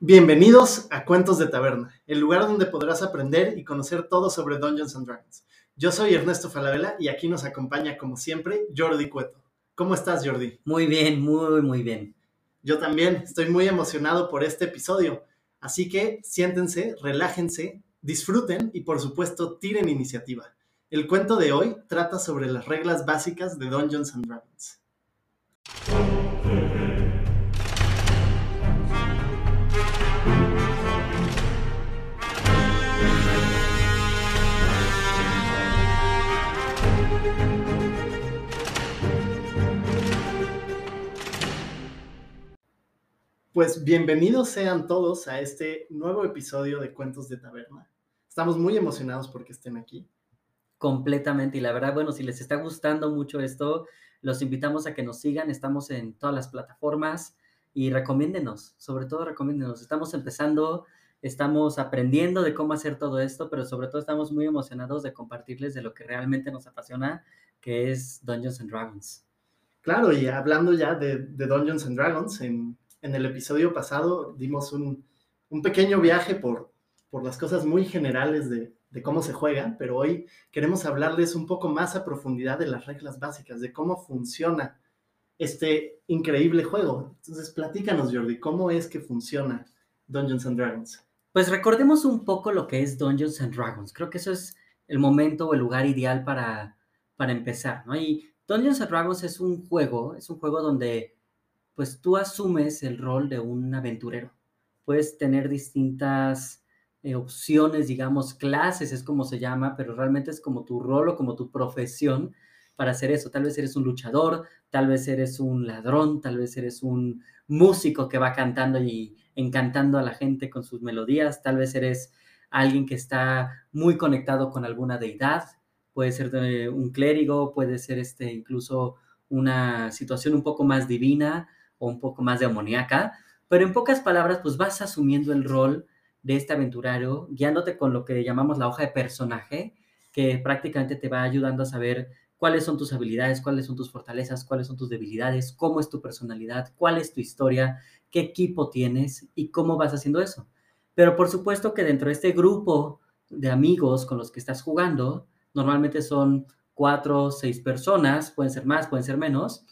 Bienvenidos a Cuentos de Taberna, el lugar donde podrás aprender y conocer todo sobre Dungeons and Dragons. Yo soy Ernesto Falabella y aquí nos acompaña, como siempre, Jordi Cueto. ¿Cómo estás, Jordi? Muy bien, muy, muy bien. Yo también estoy muy emocionado por este episodio, así que siéntense, relájense, disfruten y por supuesto tiren iniciativa. El cuento de hoy trata sobre las reglas básicas de Dungeons and Dragons. Pues bienvenidos sean todos a este nuevo episodio de Cuentos de Taberna. Estamos muy emocionados porque estén aquí. Completamente. Y la verdad, bueno, si les está gustando mucho esto, los invitamos a que nos sigan. Estamos en todas las plataformas y recomiéndenos, sobre todo recomiéndenos. Estamos empezando, estamos aprendiendo de cómo hacer todo esto, pero sobre todo estamos muy emocionados de compartirles de lo que realmente nos apasiona, que es Dungeons and Dragons. Claro, y hablando ya de, de Dungeons and Dragons, en en el episodio pasado dimos un, pequeño viaje por, por las cosas muy generales de, cómo se juega, pero hoy queremos hablarles un poco más a profundidad de las reglas básicas, de cómo funciona este increíble juego. Entonces, platícanos, Jordi, ¿cómo es que funciona Dungeons and Dragons? Pues recordemos un poco lo que es Dungeons and Dragons. Creo que eso es el momento o el lugar ideal para, para empezar, ¿no? Y Dungeons and Dragons es un juego, es un juego donde pues tú asumes el rol de un aventurero. Puedes tener distintas eh, opciones, digamos, clases es como se llama, pero realmente es como tu rol o como tu profesión para hacer eso. Tal vez eres un luchador, tal vez eres un ladrón, tal vez eres un músico que va cantando y encantando a la gente con sus melodías, tal vez eres alguien que está muy conectado con alguna deidad, puede ser un clérigo, puede ser este, incluso una situación un poco más divina, o un poco más de amoníaca, pero en pocas palabras, pues vas asumiendo el rol de este aventurario, guiándote con lo que llamamos la hoja de personaje, que prácticamente te va ayudando a saber cuáles son tus habilidades, cuáles son tus fortalezas, cuáles son tus debilidades, cómo es tu personalidad, cuál es tu historia, qué equipo tienes y cómo vas haciendo eso. Pero por supuesto que dentro de este grupo de amigos con los que estás jugando, normalmente son cuatro o seis personas, pueden ser más, pueden ser menos,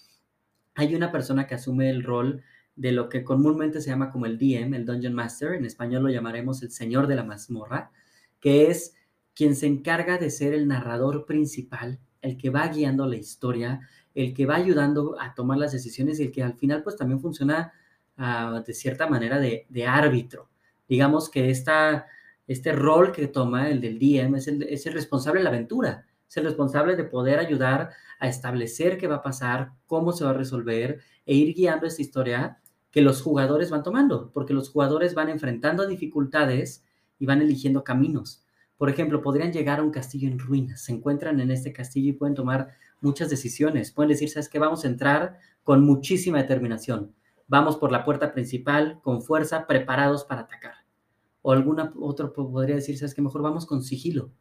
hay una persona que asume el rol de lo que comúnmente se llama como el DM, el Dungeon Master, en español lo llamaremos el Señor de la Mazmorra, que es quien se encarga de ser el narrador principal, el que va guiando la historia, el que va ayudando a tomar las decisiones y el que al final pues también funciona ah, de cierta manera de, árbitro. Digamos que este rol que toma el del DM es el responsable de la aventura, es responsable de poder ayudar a establecer qué va a pasar, cómo se va a resolver e ir guiando esta historia que los jugadores van tomando, porque los jugadores van enfrentando dificultades y van eligiendo caminos. Por ejemplo, podrían llegar a un castillo en ruinas, se encuentran en este castillo y pueden tomar muchas decisiones. Pueden decir, ¿sabes qué? Vamos a entrar con muchísima determinación. Vamos por la puerta principal con fuerza, preparados para atacar. O alguna otro podría decir, ¿sabes qué? Mejor vamos con sigilo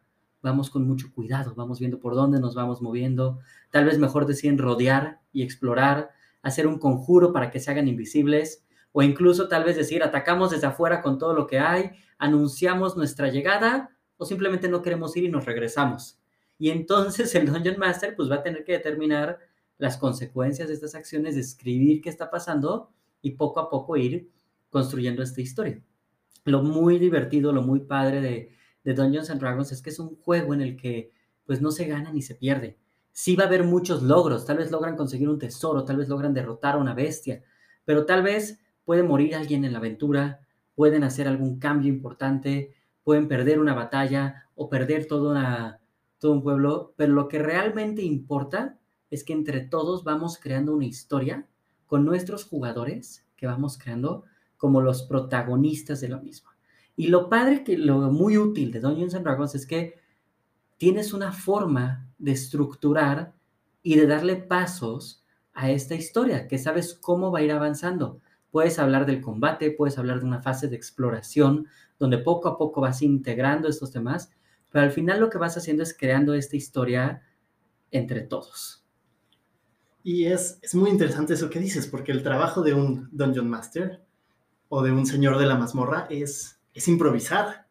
vamos con mucho cuidado, vamos viendo por dónde nos vamos moviendo. Tal vez mejor deciden rodear y explorar, hacer un conjuro para que se hagan invisibles, o incluso tal vez decir, atacamos desde afuera con todo lo que hay, anunciamos nuestra llegada, o simplemente no queremos ir y nos regresamos. Y entonces el Dungeon Master pues va a tener que determinar las consecuencias de estas acciones, describir qué está pasando y poco a poco ir construyendo esta historia. Lo muy divertido, lo muy padre de, de Dungeons and Dragons es que es un juego en el que pues no se gana ni se pierde. Sí va a haber muchos logros, tal vez logran conseguir un tesoro, tal vez logran derrotar a una bestia, pero tal vez puede morir alguien en la aventura, pueden hacer algún cambio importante, pueden perder una batalla o perder todo, una, todo un pueblo, pero lo que realmente importa es que entre todos vamos creando una historia con nuestros jugadores que vamos creando como los protagonistas de lo mismo. Y lo padre, que lo muy útil de Dungeons and Dragons es que tienes una forma de estructurar y de darle pasos a esta historia, que sabes cómo va a ir avanzando. Puedes hablar del combate, puedes hablar de una fase de exploración, donde poco a poco vas integrando estos temas, pero al final lo que vas haciendo es creando esta historia entre todos. Y es, es muy interesante eso que dices, porque el trabajo de un Dungeon Master o de un señor de la mazmorra es, es improvisar.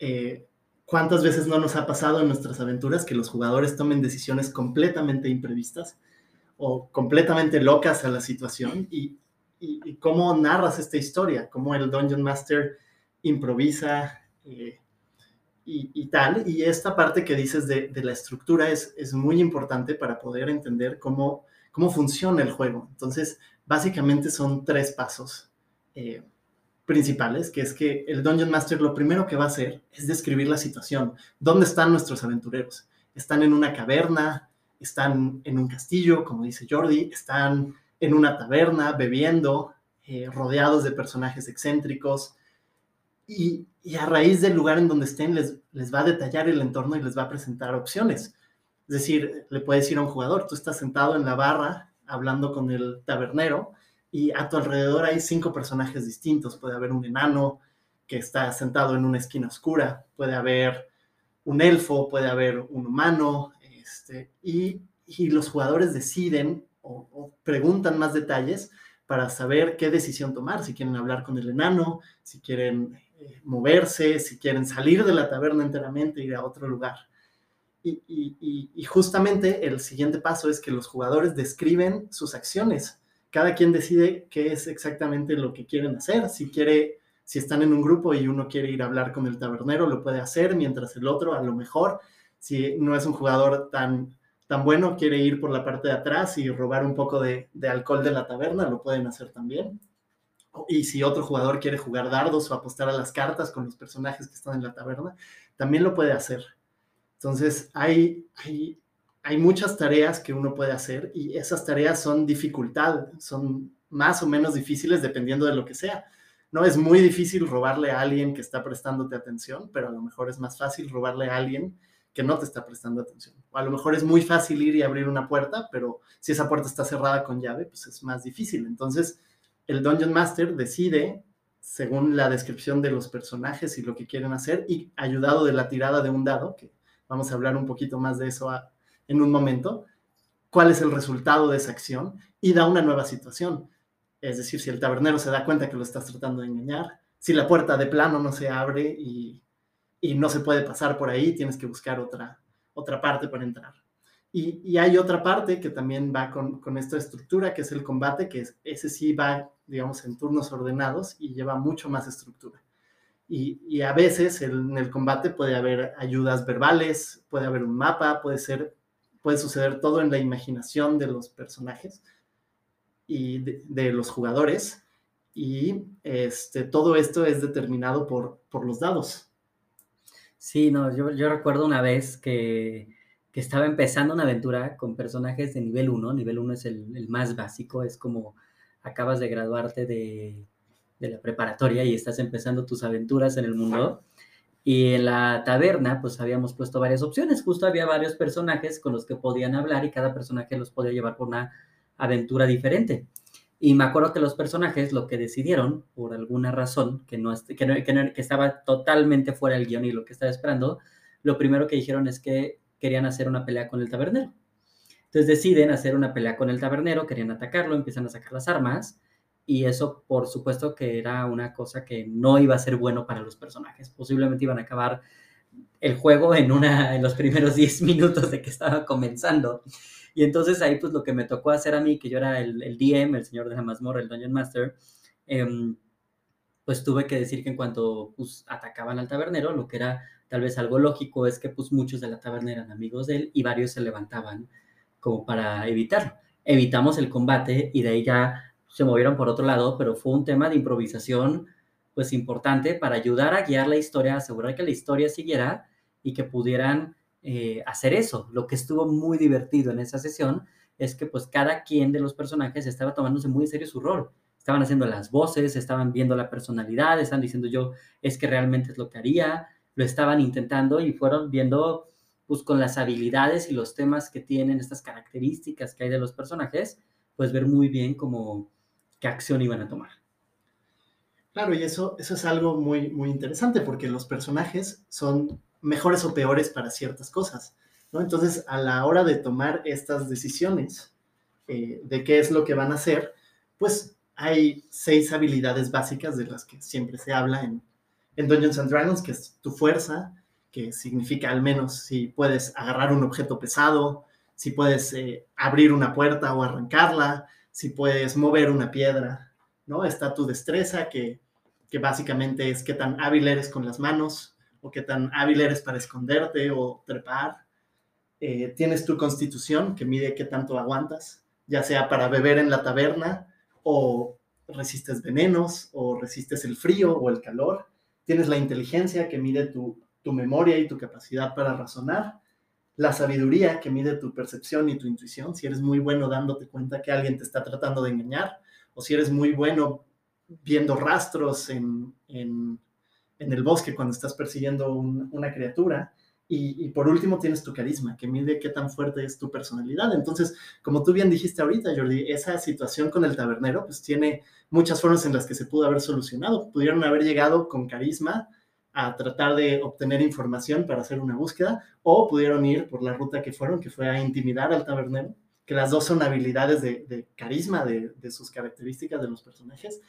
Eh, ¿Cuántas veces no nos ha pasado en nuestras aventuras que los jugadores tomen decisiones completamente imprevistas o completamente locas a la situación? ¿Y, y, cómo narras esta historia? ¿Cómo el Dungeon Master improvisa eh, y, tal? Y esta parte que dices de, la estructura es, es, muy importante para poder entender cómo, cómo funciona el juego. Entonces, básicamente son tres pasos. Eh, principales, que es que el Dungeon Master lo primero que va a hacer es describir la situación. ¿Dónde están nuestros aventureros? ¿Están en una caverna? ¿Están en un castillo, como dice Jordi? ¿Están en una taberna bebiendo, eh, rodeados de personajes excéntricos? Y, a raíz del lugar en donde estén, les, les va a detallar el entorno y les va a presentar opciones. Es decir, le puede decir a un jugador, tú estás sentado en la barra hablando con el tabernero, y a tu alrededor hay cinco personajes distintos. Puede haber un enano que está sentado en una esquina oscura, puede haber un elfo, puede haber un humano, este, y, los jugadores deciden o, preguntan más detalles para saber qué decisión tomar, si quieren hablar con el enano, si quieren eh, moverse, si quieren salir de la taberna enteramente, ir a otro lugar. y, justamente el siguiente paso es que los jugadores describen sus acciones cada quien decide qué es exactamente lo que quieren hacer. Si quiere, si están en un grupo y uno quiere ir a hablar con el tabernero, lo puede hacer, mientras el otro, a lo mejor, si no es un jugador tan, tan bueno, quiere ir por la parte de atrás y robar un poco de, alcohol de la taberna, lo pueden hacer también. Y si otro jugador quiere jugar dardos o apostar a las cartas con los personajes que están en la taberna, también lo puede hacer. Entonces, hay, hay hay muchas tareas que uno puede hacer y esas tareas son dificultad, son más o menos difíciles dependiendo de lo que sea. No es muy difícil robarle a alguien que está prestándote atención, pero a lo mejor es más fácil robarle a alguien que no te está prestando atención. O a lo mejor es muy fácil ir y abrir una puerta, pero si esa puerta está cerrada con llave, pues es más difícil. Entonces, el Dungeon Master decide según la descripción de los personajes y lo que quieren hacer y ayudado de la tirada de un dado, que vamos a hablar un poquito más de eso a, en un momento, cuál es el resultado de esa acción y da una nueva situación. Es decir, si el tabernero se da cuenta que lo estás tratando de engañar, si la puerta de plano no se abre y, no se puede pasar por ahí, tienes que buscar otra, otra parte para entrar. Y, hay otra parte que también va con, esta estructura, que es el combate, que es, ese sí va, digamos, en turnos ordenados y lleva mucho más estructura. Y, a veces en el combate puede haber ayudas verbales, puede haber un mapa, puede ser puede suceder todo en la imaginación de los personajes y de, los jugadores. Y este, todo esto es determinado por, por los dados. Sí, no, yo, yo recuerdo una vez que, que, estaba empezando una aventura con personajes de nivel 1. Nivel 1 es el, el más básico, es como acabas de graduarte de, de, la preparatoria y estás empezando tus aventuras en el mundo. Y en la taberna, pues habíamos puesto varias opciones. Justo había varios personajes con los que podían hablar y cada personaje los podía llevar por una aventura diferente. Y me acuerdo que los personajes lo que decidieron, por alguna razón, que, no, que, que, estaba totalmente fuera del guion y lo que estaba esperando, lo primero que dijeron es que querían hacer una pelea con el tabernero. Entonces deciden hacer una pelea con el tabernero, querían atacarlo, empiezan a sacar las armas y eso por supuesto que era una cosa que no iba a ser bueno para los personajes. Posiblemente iban a acabar el juego en, una, en los primeros 10 minutos de que estaba comenzando. Y entonces ahí pues lo que me tocó hacer a mí, que yo era el, DM, el señor de la mazmorra, el Dungeon Master, em, pues tuve que decir que en cuanto pues, atacaban al tabernero, lo que era tal vez algo lógico es que pues muchos de la taberna eran amigos de él y varios se levantaban como para evitarlo. Evitamos el combate y de ahí ya se movieron por otro lado, pero fue un tema de improvisación pues importante para ayudar a guiar la historia, asegurar que la historia siguiera y que pudieran eh, hacer eso. Lo que estuvo muy divertido en esa sesión es que pues cada quien de los personajes estaba tomándose muy en serio su rol. Estaban haciendo las voces, estaban viendo la personalidad, estaban diciendo yo es que realmente es lo que haría, lo estaban intentando y fueron viendo pues con las habilidades y los temas que tienen, estas características que hay de los personajes, pues ver muy bien cómo qué acción iban a tomar. Claro, y eso, eso es algo muy, muy interesante porque los personajes son mejores o peores para ciertas cosas, ¿no? Entonces, a la hora de tomar estas decisiones eh, de qué es lo que van a hacer, pues hay seis habilidades básicas de las que siempre se habla en, en Dungeons and Dragons, que es tu fuerza, que significa al menos si puedes agarrar un objeto pesado, si puedes eh, abrir una puerta o arrancarla, si puedes mover una piedra, ¿no? Está tu destreza, que, que básicamente es qué tan hábil eres con las manos o qué tan hábil eres para esconderte o trepar. Eh, tienes tu constitución, que mide qué tanto aguantas, ya sea para beber en la taberna o resistes venenos o resistes el frío o el calor. Tienes la inteligencia, que mide tu, tu memoria y tu capacidad para razonar. La sabiduría, que mide tu percepción y tu intuición, si eres muy bueno dándote cuenta que alguien te está tratando de engañar o si eres muy bueno viendo rastros en, en, el bosque cuando estás persiguiendo una criatura. Y, y, por último tienes tu carisma, que mide qué tan fuerte es tu personalidad. Entonces, como tú bien dijiste ahorita, Jordi, esa situación con el tabernero, pues tiene muchas formas en las que se pudo haber solucionado. Pudieron haber llegado con carisma a tratar de obtener información para hacer una búsqueda, o pudieron ir por la ruta que fueron, que fue a intimidar al tabernero, que las dos son habilidades de, carisma, de, de, sus características de los personajes,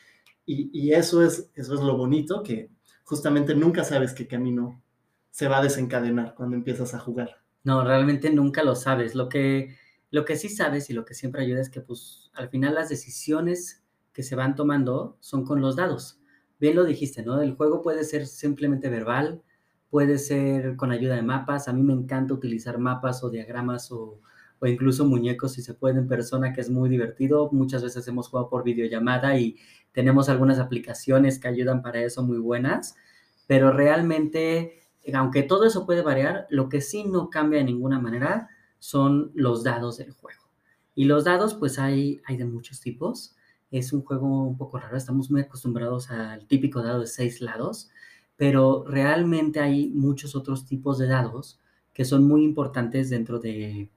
y, y, eso, es, eso es lo bonito, que justamente nunca sabes qué camino se va a desencadenar cuando empiezas a jugar. No, realmente nunca lo sabes. Lo que, lo que sí sabes y lo que siempre ayuda es que pues al final las decisiones que se van tomando son con los dados. Bien lo dijiste, ¿no? El juego puede ser simplemente verbal, puede ser con ayuda de mapas. A mí me encanta utilizar mapas o diagramas o, incluso muñecos si se puede en persona, que es muy divertido. Muchas veces hemos jugado por videollamada y tenemos algunas aplicaciones que ayudan para eso muy buenas, pero realmente aunque todo eso puede variar, lo que sí no cambia de ninguna manera son los dados del juego. Y los dados, pues hay de muchos tipos. Es un juego un poco raro, estamos muy acostumbrados al típico dado de seis lados, pero realmente hay muchos otros tipos de dados que son muy importantes dentro de,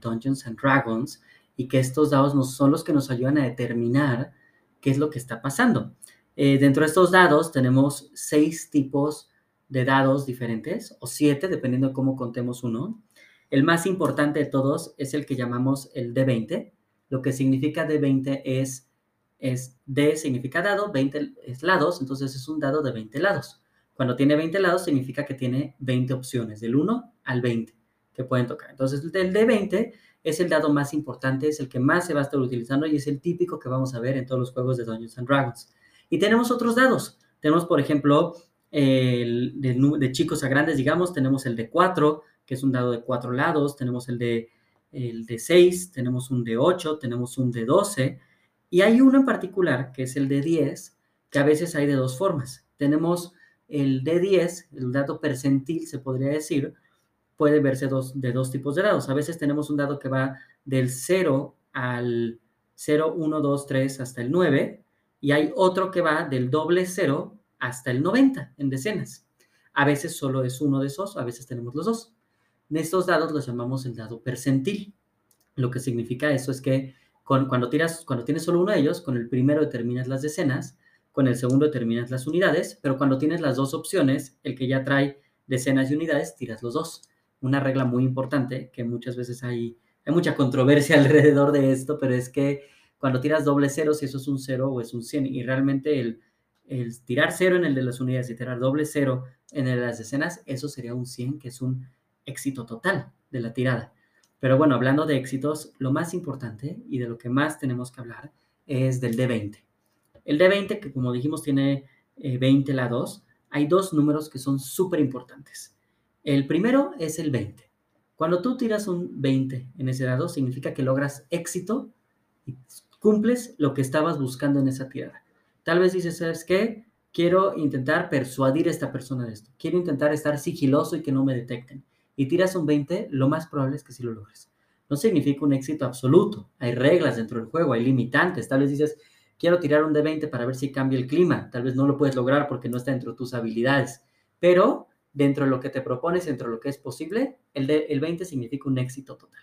Dungeons and Dragons y que estos dados nos, son los que nos ayudan a determinar qué es lo que está pasando. Eh, dentro de estos dados tenemos seis tipos de dados diferentes, o siete, dependiendo de cómo contemos uno. El más importante de todos es el que llamamos el D20. Lo que significa D20 es, es D significa dado, 20 es lados, entonces es un dado de 20 lados. Cuando tiene 20 lados significa que tiene 20 opciones, del 1 al 20 que pueden tocar. Entonces el D20 es el dado más importante, es el que más se va a estar utilizando y es el típico que vamos a ver en todos los juegos de Dungeons and Dragons. Y tenemos otros dados. Tenemos, por ejemplo, el de, de, chicos a grandes, digamos, tenemos el de 4, que es un dado de 4 lados, tenemos el de, el de 6, tenemos un de 8, tenemos un de 12, y hay uno en particular, que es el de 10, que a veces hay de dos formas. Tenemos el de 10, el dado percentil, se podría decir, puede verse dos, de dos tipos de dados. A veces tenemos un dado que va del 0 al 0, 1, 2, 3 hasta el 9, y hay otro que va del doble 0 hasta el 90 en decenas. A veces solo es uno de esos, a veces tenemos los dos. En estos dados los llamamos el dado percentil. Lo que significa eso es que cuando, tiras, cuando tienes solo uno de ellos, con el primero determinas las decenas, con el segundo determinas las unidades, pero cuando tienes las dos opciones, el que ya trae decenas y unidades, tiras los dos. Una regla muy importante que muchas veces hay, hay mucha controversia alrededor de esto, pero es que cuando tiras doble cero, si eso es un cero o es un 100, y realmente el, el tirar cero en el de las unidades y tirar doble cero en el de las decenas, eso sería un 100, que es un éxito total de la tirada. Pero bueno, hablando de éxitos, lo más importante y de lo que más tenemos que hablar es del D20. El D20, que como dijimos tiene 20 eh, lados, hay dos números que son súper importantes. El primero es el 20. Cuando tú tiras un 20 en ese dado, significa que logras éxito y cumples lo que estabas buscando en esa tirada. Tal vez dices, ¿sabes qué? Quiero intentar persuadir a esta persona de esto. Quiero intentar estar sigiloso y que no me detecten. Y tiras un 20, lo más probable es que sí lo logres. No significa un éxito absoluto. Hay reglas dentro del juego, hay limitantes. Tal vez dices, quiero tirar un D20 para ver si cambia el clima. Tal vez no lo puedes lograr porque no está dentro de tus habilidades. Pero dentro de lo que te propones, dentro de lo que es posible, el, de, el 20 significa un éxito total.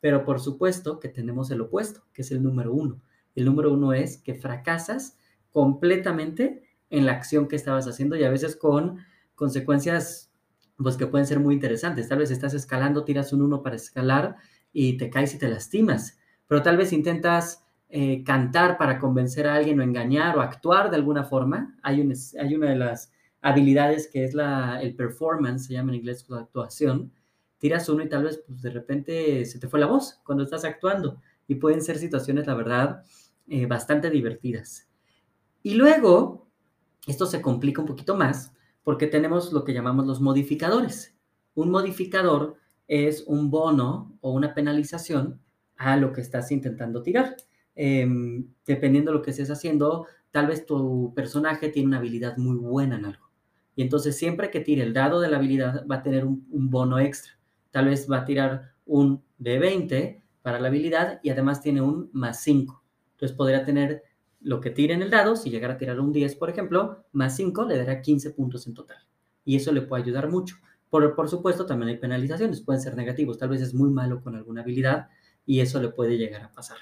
Pero por supuesto que tenemos el opuesto, que es el número uno. El número uno es que fracasas completamente en la acción que estabas haciendo y a veces con consecuencias pues que pueden ser muy interesantes. Tal vez estás escalando, tiras un uno para escalar y te caes y te lastimas, pero tal vez intentas eh, cantar para convencer a alguien o engañar o actuar de alguna forma. Hay, hay una de las habilidades que es la, el performance, se llama en inglés la actuación. Tiras uno y tal vez pues, de repente se te fue la voz cuando estás actuando. Y pueden ser situaciones, la verdad, eh, bastante divertidas. Y luego, esto se complica un poquito más porque tenemos lo que llamamos los modificadores. Un modificador es un bono o una penalización a lo que estás intentando tirar. Em, dependiendo de lo que estés haciendo, tal vez tu personaje tiene una habilidad muy buena en algo. Y entonces siempre que tire el dado de la habilidad va a tener un, bono extra. Tal vez va a tirar un de 20 para la habilidad y además tiene un más 5. Entonces podría tener lo que tire en el dado, si llegara a tirar un 10, por ejemplo, más 5 le dará 15 puntos en total. Y eso le puede ayudar mucho. Por, por supuesto, también hay penalizaciones, pueden ser negativos. Tal vez es muy malo con alguna habilidad y eso le puede llegar a pasar.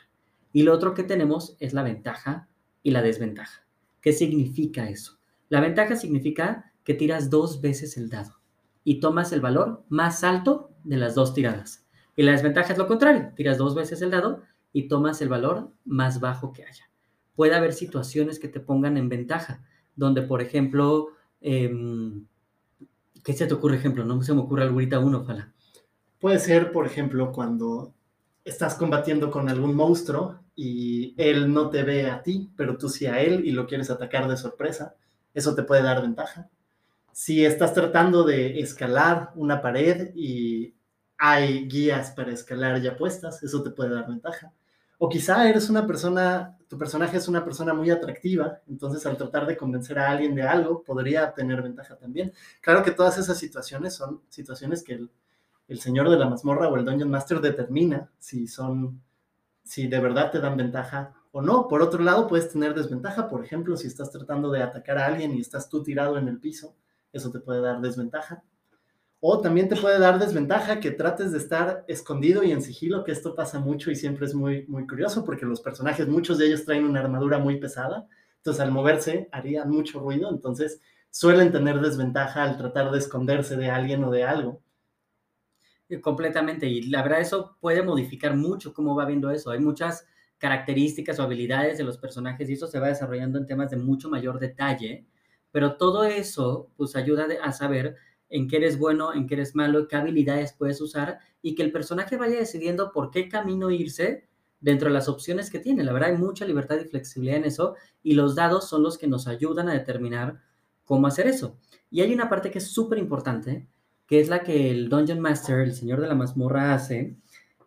Y lo otro que tenemos es la ventaja y la desventaja. ¿Qué significa eso? La ventaja significa que tiras dos veces el dado y tomas el valor más alto de las dos tiradas. Y la desventaja es lo contrario, tiras dos veces el dado y tomas el valor más bajo que haya. Puede haber situaciones que te pongan en ventaja, donde por ejemplo, em, ¿qué se te ocurre ejemplo? No se me ocurre ahorita uno, ojalá. Puede ser, por ejemplo, cuando estás combatiendo con algún monstruo y él no te ve a ti, pero tú sí a él y lo quieres atacar de sorpresa, eso te puede dar ventaja. Si estás tratando de escalar una pared y hay guías para escalar ya puestas, eso te puede dar ventaja. O quizá eres una persona, tu personaje es una persona muy atractiva, entonces al tratar de convencer a alguien de algo, podría tener ventaja también. Claro que todas esas situaciones son situaciones que el, el señor de la mazmorra o el Dungeon Master determina si son, si de verdad te dan ventaja o no. Por otro lado, puedes tener desventaja, por ejemplo, si estás tratando de atacar a alguien y estás tú tirado en el piso, eso te puede dar desventaja. O también te puede dar desventaja que trates de estar escondido y en sigilo, que esto pasa mucho y siempre es muy, muy curioso porque los personajes, muchos de ellos traen una armadura muy pesada, entonces al moverse harían mucho ruido, entonces suelen tener desventaja al tratar de esconderse de alguien o de algo. Eh, completamente, y la verdad eso puede modificar mucho cómo va viendo eso. Hay muchas características o habilidades de los personajes y eso se va desarrollando en temas de mucho mayor detalle, pero todo eso pues ayuda a saber en qué eres bueno, en qué eres malo, qué habilidades puedes usar y que el personaje vaya decidiendo por qué camino irse dentro de las opciones que tiene. La verdad hay mucha libertad y flexibilidad en eso y los dados son los que nos ayudan a determinar cómo hacer eso. Y hay una parte que es súper importante, que es la que el Dungeon Master, el señor de la mazmorra, hace,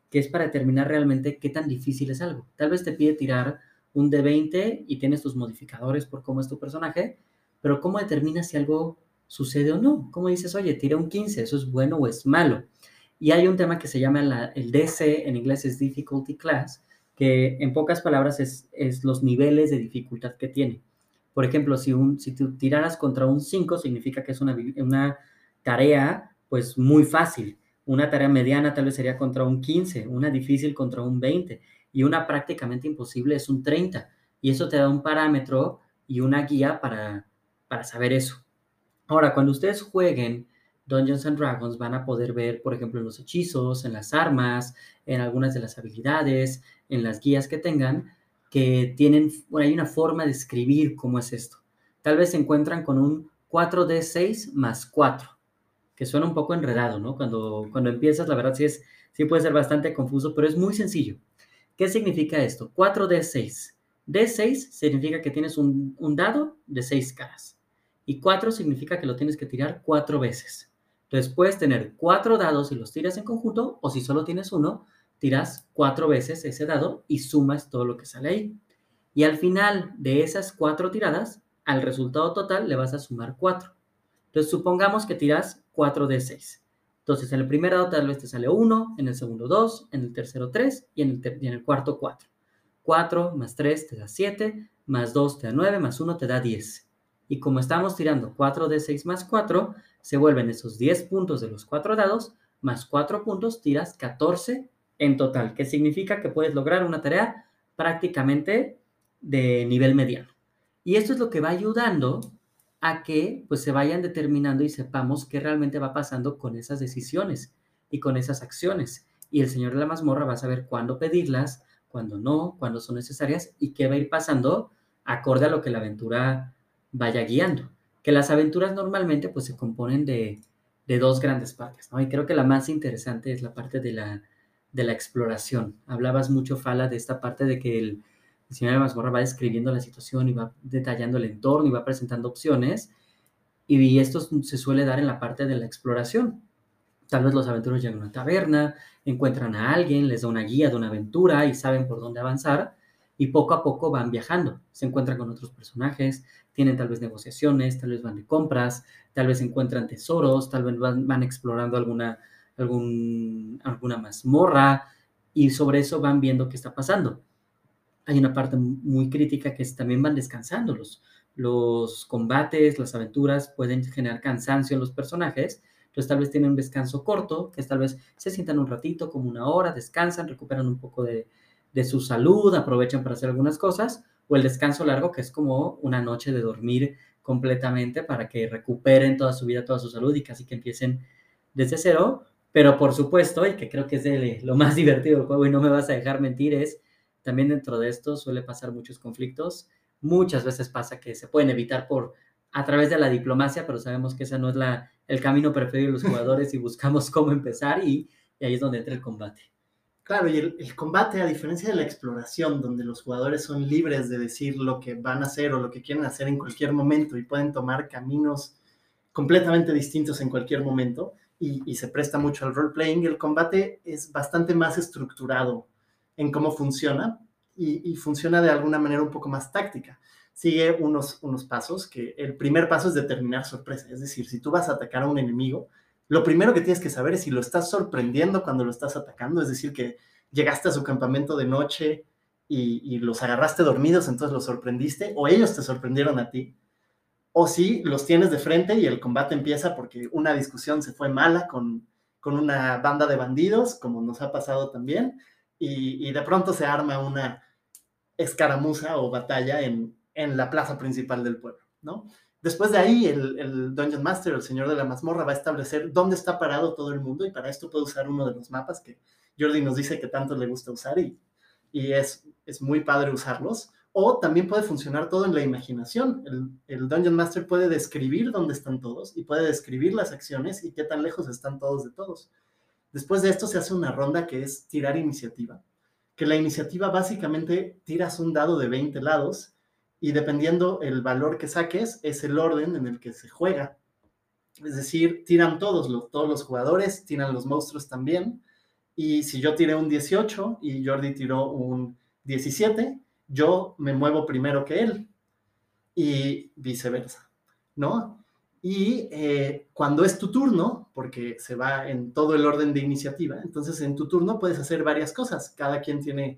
que es para determinar realmente qué tan difícil es algo. Tal vez te pide tirar un D20 y tienes tus modificadores por cómo es tu personaje, pero ¿cómo determinas si algo sucede o no? ¿Cómo dices, oye, tira un 15, eso es bueno o es malo? Y hay un tema que se llama el DC, en inglés es Difficulty Class, que en pocas palabras es, los niveles de dificultad que tiene. Por ejemplo, si, un, tú tiraras contra un 5, significa que es una, una tarea pues muy fácil. Una tarea mediana tal vez sería contra un 15, una difícil contra un 20 y una prácticamente imposible es un 30. Y eso te da un parámetro y una guía para, para saber eso. Ahora, cuando ustedes jueguen Dungeons and Dragons van a poder ver, por ejemplo, en los hechizos, en las armas, en algunas de las habilidades, en las guías que tengan, que tienen, hay una forma de escribir cómo es esto. Tal vez se encuentran con un 4D6 más 4 que suena un poco enredado, ¿no? Cuando, cuando empiezas, la verdad sí, es, sí puede ser bastante confuso, pero es muy sencillo. ¿Qué significa esto? 4D6. D6 significa que tienes un, un dado de 6 caras. Y 4 significa que lo tienes que tirar 4 veces. Entonces puedes tener 4 dados y los tiras en conjunto, o si solo tienes uno, tiras 4 veces ese dado y sumas todo lo que sale ahí. Y al final de esas 4 tiradas, al resultado total le vas a sumar 4. Entonces supongamos que tiras 4 de 6. Entonces, en el primer dado tal vez te sale 1, en el segundo 2, en el tercero 3 y en el, en el cuarto 4. 4 más 3 te da 7, más 2 te da 9, más 1 te da 10. Y como estamos tirando 4 de 6 más 4, se vuelven esos 10 puntos de los 4 dados, más 4 puntos, tiras 14 en total, que significa que puedes lograr una tarea prácticamente de nivel mediano. Y esto es lo que va ayudando a que pues se vayan determinando y sepamos qué realmente va pasando con esas decisiones y con esas acciones. Y el señor de la mazmorra va a saber cuándo pedirlas, cuando no, cuando son necesarias y qué va a ir pasando acorde a lo que la aventura vaya guiando. Que las aventuras normalmente pues se componen de, dos grandes partes, ¿no? Y creo que la más interesante es la parte de la, de la exploración. Hablabas mucho, Fala, de esta parte de que el, señor de mazmorra va describiendo la situación y va detallando el entorno y va presentando opciones. Y esto se suele dar en la parte de la exploración. Tal vez los aventureros llegan a una taberna, encuentran a alguien, les da una guía de una aventura y saben por dónde avanzar y poco a poco van viajando, se encuentran con otros personajes, tienen tal vez negociaciones, tal vez van de compras, tal vez encuentran tesoros, tal vez van, explorando alguna, algún, alguna mazmorra y sobre eso van viendo qué está pasando. Hay una parte muy crítica que es también van descansando los, los combates, las aventuras pueden generar cansancio en los personajes entonces tal vez tienen un descanso corto, que es tal vez se sientan un ratito, como una hora, descansan, recuperan un poco de, su salud, aprovechan para hacer algunas cosas, o el descanso largo, que es como una noche de dormir completamente para que recuperen toda su vida, toda su salud y casi que empiecen desde cero. Pero por supuesto, y que creo que es de lo más divertido del juego y no me vas a dejar mentir, es también dentro de esto suele pasar muchos conflictos. Muchas veces pasa que se pueden evitar por a través de la diplomacia, pero sabemos que ese no es la, el camino preferido de los jugadores y buscamos cómo empezar y, ahí es donde entra el combate. Claro, y el, combate, a diferencia de la exploración, donde los jugadores son libres de decir lo que van a hacer o lo que quieren hacer en cualquier momento y pueden tomar caminos completamente distintos en cualquier momento y, se presta mucho al role-playing, el combate es bastante más estructurado en cómo funciona y, y funciona de alguna manera un poco más táctica. Sigue unos, unos pasos, que el primer paso es determinar sorpresa, es decir, si tú vas a atacar a un enemigo, lo primero que tienes que saber es si lo estás sorprendiendo cuando lo estás atacando, es decir, que llegaste a su campamento de noche y, los agarraste dormidos, entonces los sorprendiste, o ellos te sorprendieron a ti, o si los tienes de frente y el combate empieza porque una discusión se fue mala con, con una banda de bandidos, como nos ha pasado también, y, y de pronto se arma una escaramuza o batalla en, en la plaza principal del pueblo, ¿no? Después de ahí, el, Dungeon Master, el señor de la mazmorra, va a establecer dónde está parado todo el mundo y para esto puede usar uno de los mapas que Jordi nos dice que tanto le gusta usar y, es muy padre usarlos. O también puede funcionar todo en la imaginación. El, el, Dungeon Master puede describir dónde están todos y puede describir las acciones y qué tan lejos están todos de todos. Después de esto se hace una ronda que es tirar iniciativa, que la iniciativa básicamente tiras un dado de 20 lados y dependiendo el valor que saques, es el orden en el que se juega. Es decir, tiran todos los, todos los jugadores, tiran los monstruos también. Y si yo tiré un 18 y Jordi tiró un 17, yo me muevo primero que él. Y viceversa, ¿no? Y eh, cuando es tu turno, porque se va en todo el orden de iniciativa, entonces en tu turno puedes hacer varias cosas. Cada quien tiene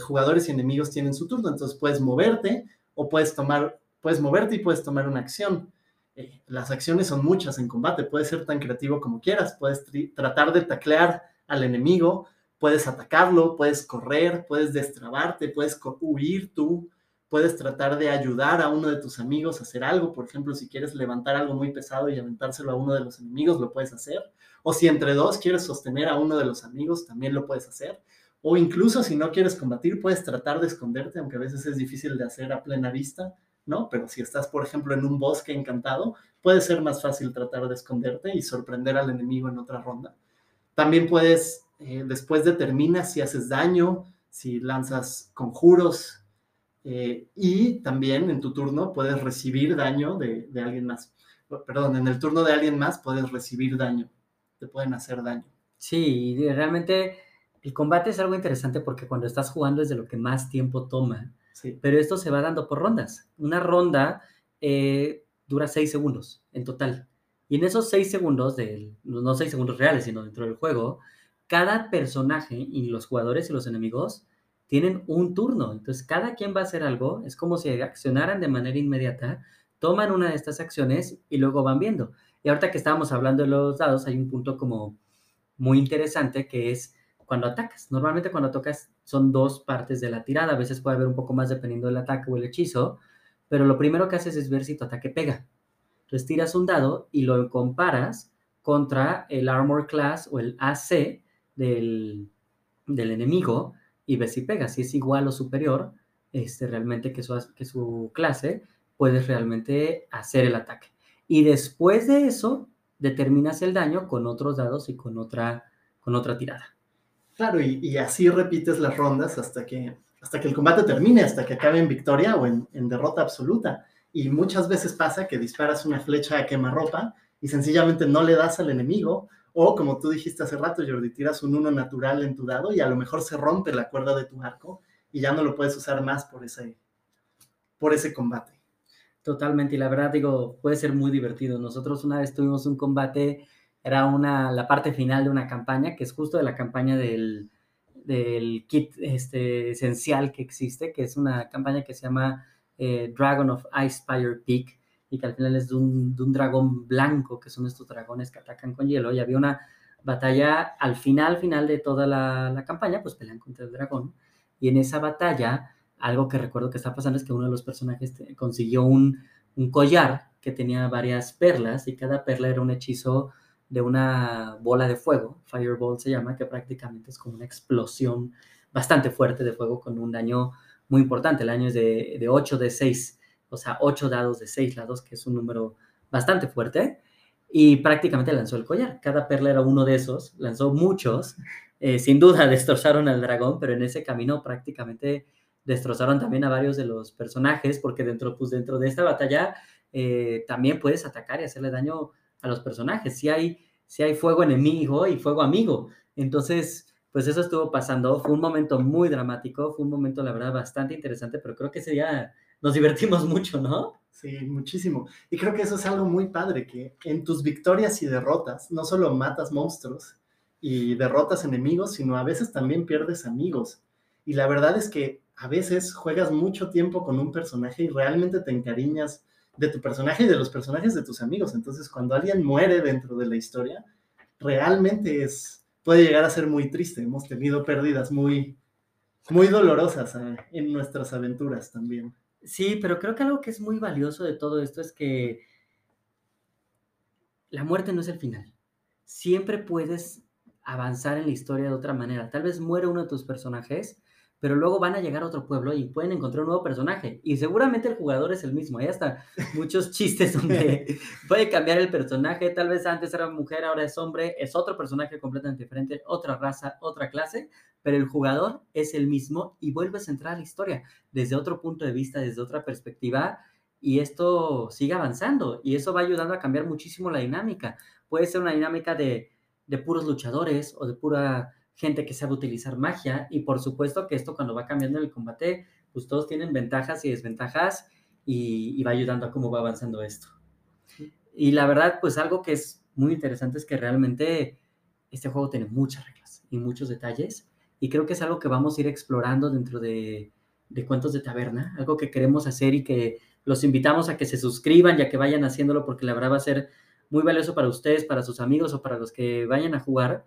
jugadores y enemigos tienen su turno, entonces puedes moverte o puedes tomar, puedes moverte y puedes tomar una acción. Eh, las acciones son muchas en combate, puedes ser tan creativo como quieras, puedes tratar de taclear al enemigo, puedes atacarlo, puedes correr, puedes destrabarte, puedes huir tú, puedes tratar de ayudar a uno de tus amigos a hacer algo, por ejemplo, si quieres levantar algo muy pesado y aventárselo a uno de los enemigos, lo puedes hacer, o si entre dos quieres sostener a uno de los amigos, también lo puedes hacer. O incluso si no quieres combatir, puedes tratar de esconderte, aunque a veces es difícil de hacer a plena vista, ¿no? Pero si estás, por ejemplo, en un bosque encantado, puede ser más fácil tratar de esconderte y sorprender al enemigo en otra ronda. También puedes, eh, después determinas si haces daño, si lanzas conjuros, eh, y también en tu turno puedes recibir daño de, de alguien más. Perdón, en el turno de alguien más puedes recibir daño, te pueden hacer daño. Sí, realmente el combate es algo interesante porque cuando estás jugando es de lo que más tiempo toma, pero esto se va dando por rondas. Una ronda eh, dura seis segundos en total. Y en esos seis segundos, de, no seis segundos reales, sino dentro del juego, cada personaje y los jugadores y los enemigos tienen un turno. Entonces, cada quien va a hacer algo. Es como si accionaran de manera inmediata, toman una de estas acciones y luego van viendo. Y ahorita que estábamos hablando de los dados, hay un punto como muy interesante que es cuando atacas. Normalmente cuando tocas son dos partes de la tirada, a veces puede haber un poco más dependiendo del ataque o el hechizo, pero lo primero que haces es ver si tu ataque pega. Entonces tiras un dado y lo comparas contra el Armor Class o el AC del, del enemigo y ves si pega. Si es igual o superior este, realmente que su, que su clase, puedes realmente hacer el ataque. Y después de eso, determinas el daño con otros dados y con otra, con otra tirada. Claro, y, así repites las rondas hasta que, hasta que el combate termine, hasta que acabe en victoria o en, derrota absoluta. Y muchas veces pasa que disparas una flecha a quemarropa y sencillamente no le das al enemigo, o como tú dijiste hace rato, Jordi, tiras un uno natural en tu dado y a lo mejor se rompe la cuerda de tu arco y ya no lo puedes usar más por ese, por ese combate. Totalmente, y la verdad digo, puede ser muy divertido. Nosotros una vez tuvimos un combate, era una, la parte final de una campaña, que es justo de la campaña del, del kit este, esencial que existe, que es una campaña que se llama eh, Dragon of Icefire Peak, y que al final es de un, de un, dragón blanco, que son estos dragones que atacan con hielo, y había una batalla al final, final de toda la, la campaña, pues pelean contra el dragón, y en esa batalla, algo que recuerdo que está pasando es que uno de los personajes consiguió un, un collar que tenía varias perlas y cada perla era un hechizo de una bola de fuego, Fireball se llama, que prácticamente es como una explosión bastante fuerte de fuego con un daño muy importante. El daño es de, de 8 de 6, o sea, 8 dados de 6 lados, que es un número bastante fuerte. Y prácticamente lanzó el collar. Cada perla era uno de esos, lanzó muchos eh, sin duda destrozaron al dragón, pero en ese camino prácticamente destrozaron también a varios de los personajes, porque dentro, pues dentro de esta batalla eh, también puedes atacar y hacerle daño a los personajes. Si hay, si hay fuego enemigo y fuego amigo. Entonces, pues eso estuvo pasando. Fue un momento muy dramático, fue un momento, la verdad, bastante interesante, pero creo que ese día nos divertimos mucho, ¿no? Sí, muchísimo. Y creo que eso es algo muy padre, que en tus victorias y derrotas no solo matas monstruos, y derrotas enemigos, sino a veces también pierdes amigos. Y la verdad es que a veces juegas mucho tiempo con un personaje y realmente te encariñas de tu personaje y de los personajes de tus amigos. Entonces, cuando alguien muere dentro de la historia, realmente es puede llegar a ser muy triste. Hemos tenido pérdidas muy muy dolorosas eh, en nuestras aventuras también. Sí, pero creo que algo que es muy valioso de todo esto es que la muerte no es el final. Siempre puedes avanzar en la historia de otra manera. Tal vez muere uno de tus personajes, pero luego van a llegar a otro pueblo y pueden encontrar un nuevo personaje. Y seguramente el jugador es el mismo. Hay hasta muchos chistes donde puede cambiar el personaje. Tal vez antes era mujer, ahora es hombre. Es otro personaje completamente diferente, otra raza, otra clase. Pero el jugador es el mismo y vuelves a entrar a la historia desde otro punto de vista, desde otra perspectiva. Y esto sigue avanzando. Y eso va ayudando a cambiar muchísimo la dinámica. Puede ser una dinámica de de puros luchadores o de pura gente que sabe utilizar magia. Y por supuesto que esto cuando va cambiando el combate, pues todos tienen ventajas y desventajas y, va ayudando a cómo va avanzando esto. Y la verdad, pues algo que es muy interesante es que realmente este juego tiene muchas reglas y muchos detalles. Y creo que es algo que vamos a ir explorando dentro de, de Cuentos de Taberna, algo que queremos hacer y que los invitamos a que se suscriban y a que vayan haciéndolo porque la verdad va a ser muy valioso para ustedes, para sus amigos o para los que vayan a jugar,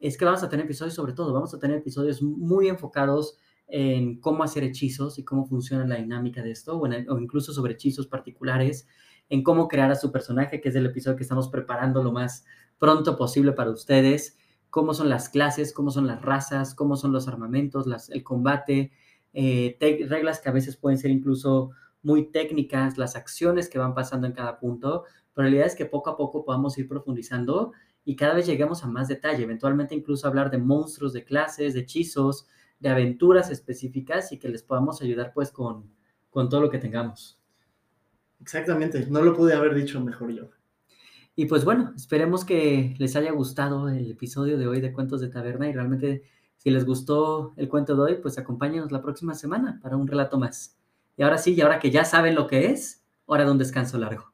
es que vamos a tener episodios sobre todo, vamos a tener episodios muy enfocados en cómo hacer hechizos y cómo funciona la dinámica de esto, o, incluso sobre hechizos particulares, en cómo crear a su personaje, que es el episodio que estamos preparando lo más pronto posible para ustedes, cómo son las clases, cómo son las razas, cómo son los armamentos, las, el combate, eh, reglas que a veces pueden ser incluso muy técnicas, las acciones que van pasando en cada punto, pero la idea es que poco a poco podamos ir profundizando y cada vez lleguemos a más detalle, eventualmente incluso hablar de monstruos, de clases, de hechizos, de aventuras específicas y que les podamos ayudar pues con, con todo lo que tengamos. Exactamente, no lo pude haber dicho mejor yo. Y pues bueno, esperemos que les haya gustado el episodio de hoy de Cuentos de Taberna y realmente si les gustó el cuento de hoy, pues acompáñenos la próxima semana para un relato más. Y ahora sí, y ahora que ya saben lo que es, hora de un descanso largo.